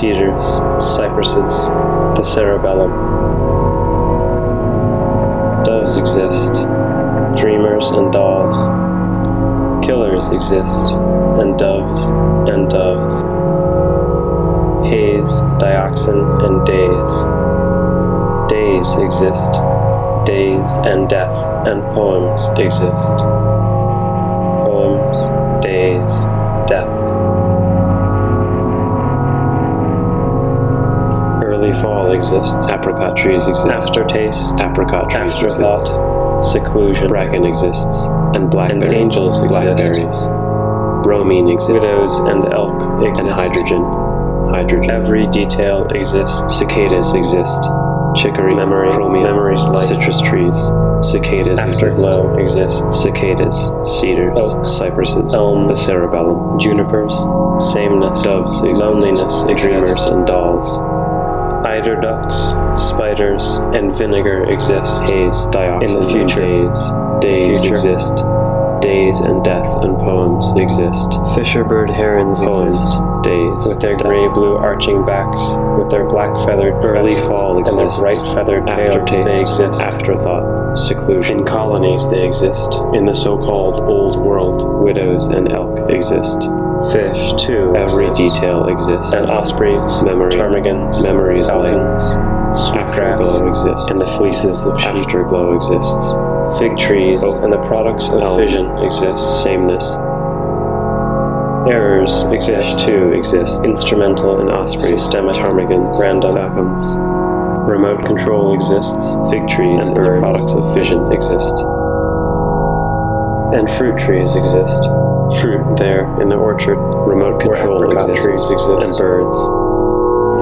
cedars, cypresses, the cerebellum. Doves exist, dreamers and dolls. Killers exist, and doves and doves. Haze, dioxin, and days. Days exist, days and death and poems exist. Poems, days, Early fall exists. Apricot trees exist. Aftertaste, Apricot trees afterthought, seclusion, Bracken exists. And blackberries. and angels exist. Blackberries. Bromine exists. Widows and elk exist. And hydrogen. Hydrogen. Every detail exists. Cicadas exist. Chicory. Memory. Chromium. Memories light. Citrus trees. Cicadas exist. Afterglow exists. Cicadas. Cedars. Oaks. Cypresses. Elms. The cerebellum. Junipers, sameness, Doves exist. loneliness exists. Dreamers and dolls. Eider ducks, spiders, and vinegar exist. Haze. Dioxin. In the and future. Days. Days future. exist. Days and death and poems exist. Fisherbird herons Poems. exist. Days. With their gray blue arching backs, with their black feathered Early fall and their bright feathered tails, Aftertaste. they exist. Afterthought. Seclusion. In colonies they exist, in the so-called Old World. Widows and elk exist. Fish, too, Every exist. detail exists. And ospreys, Memory. ptarmigans, Memories falcons, Afterglow exists. and the fleeces of sheep. Afterglow exists. Fig trees Oak. and the products of Elm. fission exist. Sameness. Errors exist. too exist. Instrumental And ospreys. systemic, Ptarmigans. random. Falcons. Remote control exists. Fig trees And and, the products of fission exist. And fruit trees exist. Fruit there in the orchard. Remote control exists. trees exist. And birds.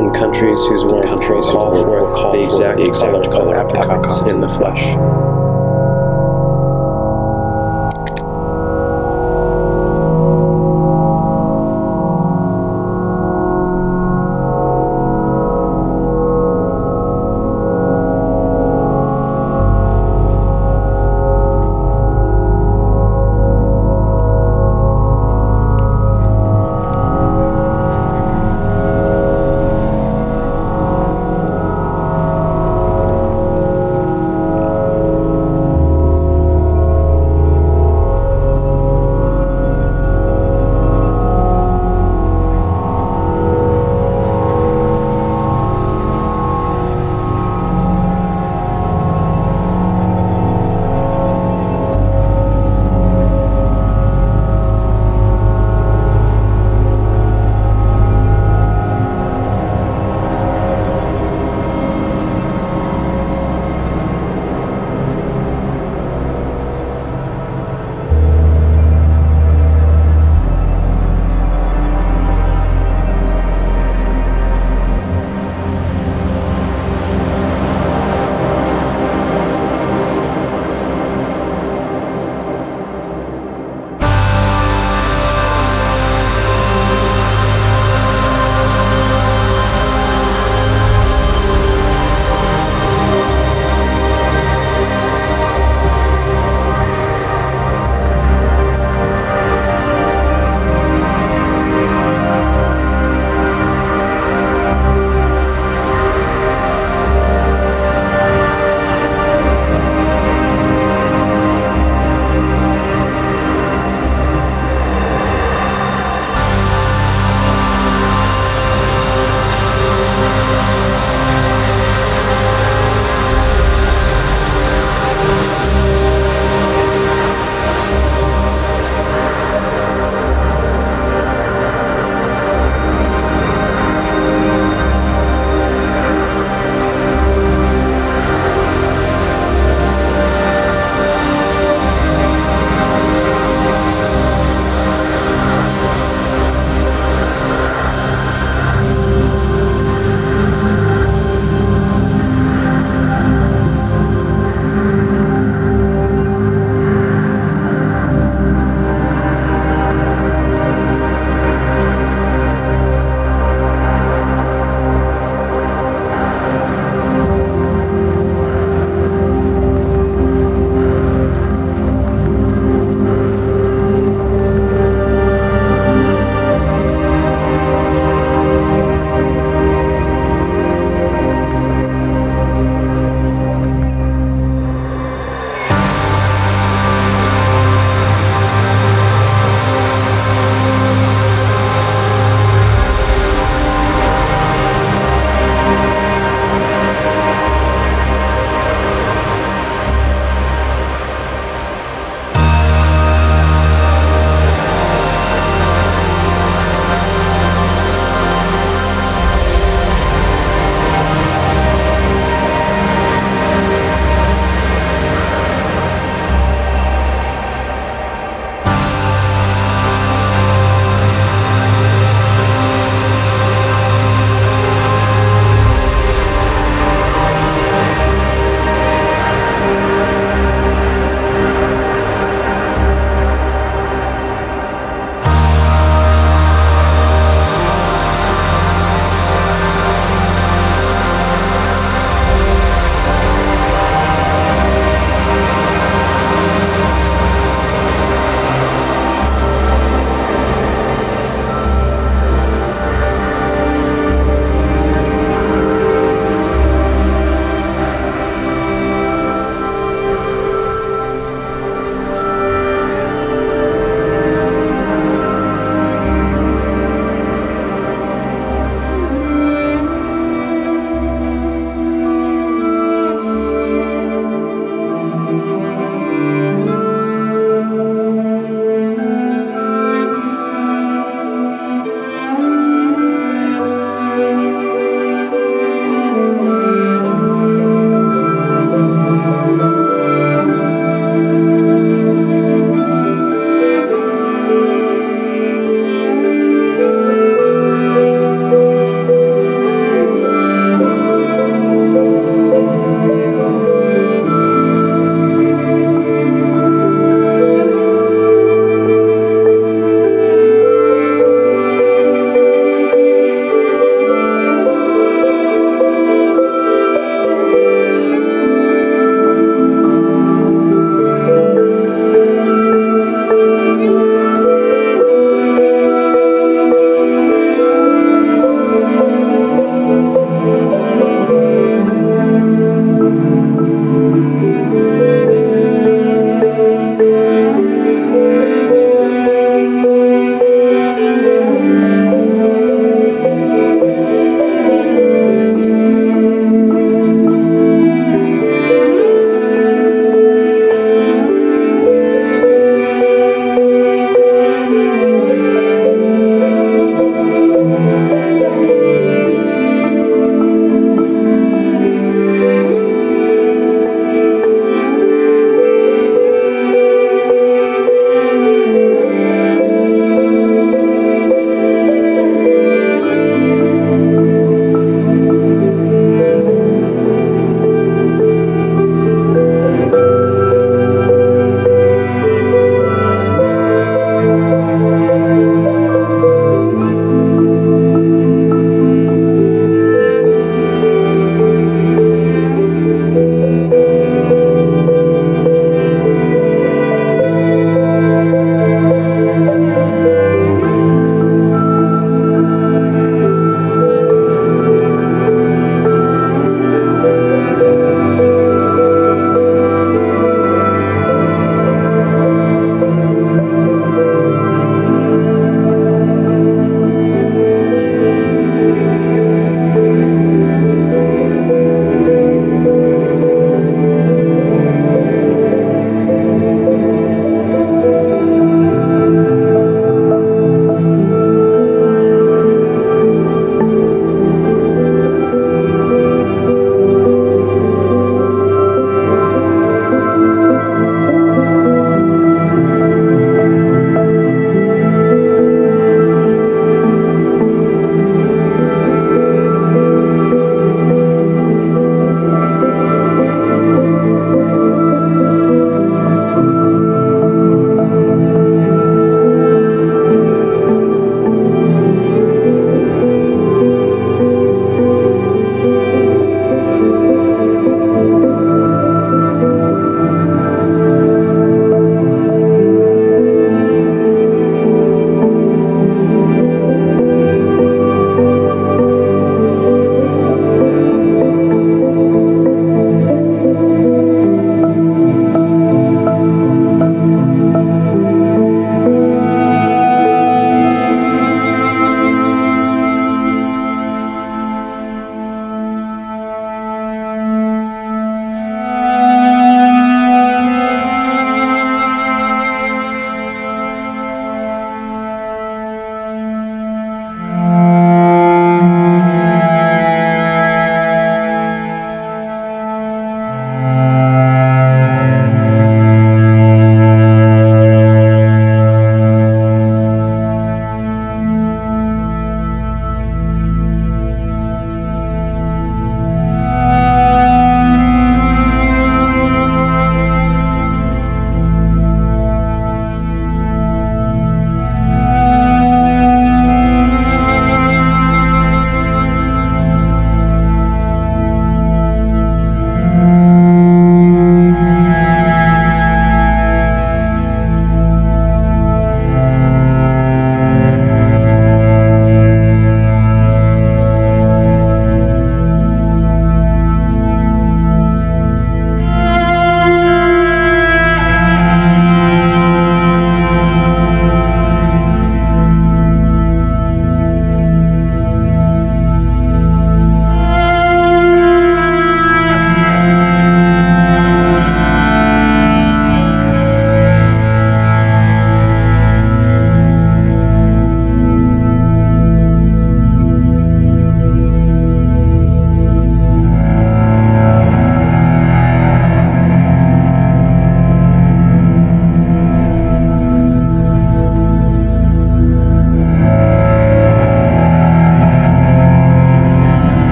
In countries whose warmth countries will call forth call the exact, the exact color, color of apricots in the flesh.